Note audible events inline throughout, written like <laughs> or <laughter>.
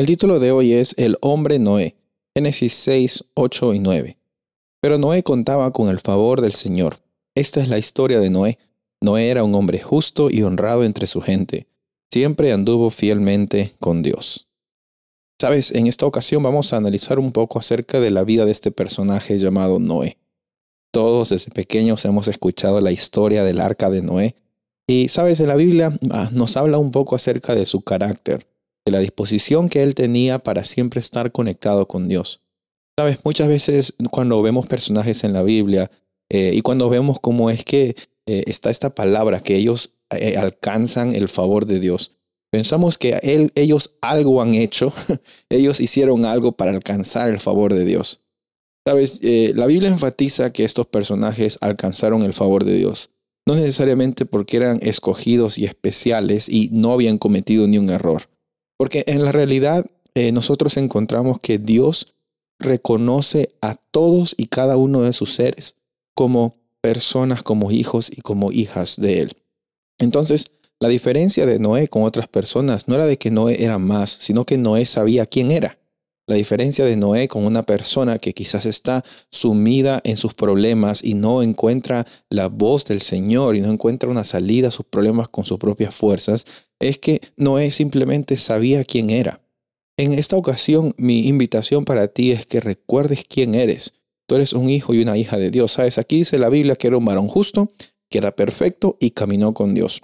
El título de hoy es El hombre Noé, Génesis 6, 8 y 9. Pero Noé contaba con el favor del Señor. Esta es la historia de Noé. Noé era un hombre justo y honrado entre su gente. Siempre anduvo fielmente con Dios. Sabes, en esta ocasión vamos a analizar un poco acerca de la vida de este personaje llamado Noé. Todos desde pequeños hemos escuchado la historia del arca de Noé. Y sabes, en la Biblia ah, nos habla un poco acerca de su carácter de la disposición que él tenía para siempre estar conectado con Dios. Sabes, muchas veces cuando vemos personajes en la Biblia eh, y cuando vemos cómo es que eh, está esta palabra, que ellos eh, alcanzan el favor de Dios, pensamos que él, ellos algo han hecho, <laughs> ellos hicieron algo para alcanzar el favor de Dios. Sabes, la Biblia enfatiza que estos personajes alcanzaron el favor de Dios, no necesariamente porque eran escogidos y especiales y no habían cometido ni un error porque en la realidad eh, nosotros encontramos que Dios reconoce a todos y cada uno de sus seres como personas, como hijos y como hijas de Él. Entonces, la diferencia de Noé con otras personas no era de que Noé era más, sino que Noé sabía quién era. La diferencia de Noé con una persona que quizás está sumida en sus problemas y no encuentra la voz del Señor y no encuentra una salida a sus problemas con sus propias fuerzas, es que Noé simplemente sabía quién era. En esta ocasión, mi invitación para ti es que recuerdes quién eres. Tú eres un hijo y una hija de Dios. Sabes, aquí dice la Biblia que era un varón justo, que era perfecto y caminó con Dios.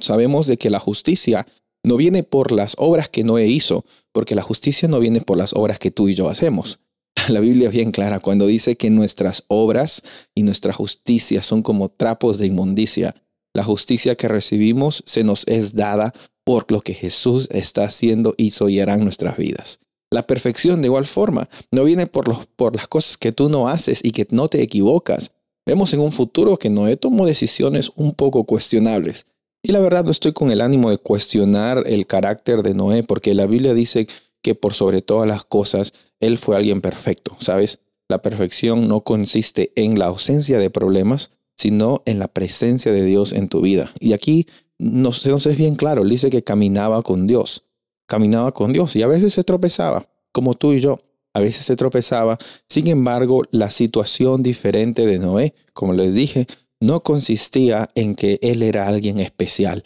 Sabemos de que la justicia no viene por las obras que Noé hizo, porque la justicia no viene por las obras que tú y yo hacemos. <laughs> La Biblia es bien clara cuando dice que nuestras obras y nuestra justicia son como trapos de inmundicia. La justicia que recibimos se nos es dada por lo que Jesús está haciendo, hizo y hará en nuestras vidas. La perfección de igual forma no viene por, los, por las cosas que tú no haces y que no te equivocas. Vemos en un futuro que Noé tomó decisiones un poco cuestionables, y la verdad no estoy con el ánimo de cuestionar el carácter de Noé, porque la Biblia dice que por sobre todas las cosas, él fue alguien perfecto, ¿sabes? La perfección no consiste en la ausencia de problemas, sino en la presencia de Dios en tu vida. Y aquí no sé es bien claro, él dice que caminaba con Dios, caminaba con Dios y a veces se tropezaba, como tú y yo. A veces se tropezaba. Sin embargo, la situación diferente de Noé, como les dije, no consistía en que él era alguien especial,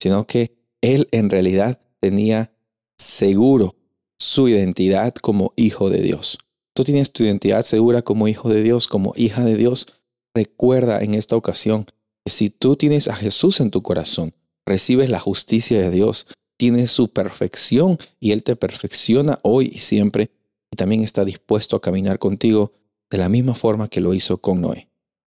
sino que él en realidad tenía seguro su identidad como hijo de Dios. Tú tienes tu identidad segura como hijo de Dios, como hija de Dios. Recuerda en esta ocasión que si tú tienes a Jesús en tu corazón, recibes la justicia de Dios, tienes su perfección y Él te perfecciona hoy y siempre y también está dispuesto a caminar contigo de la misma forma que lo hizo con Noé.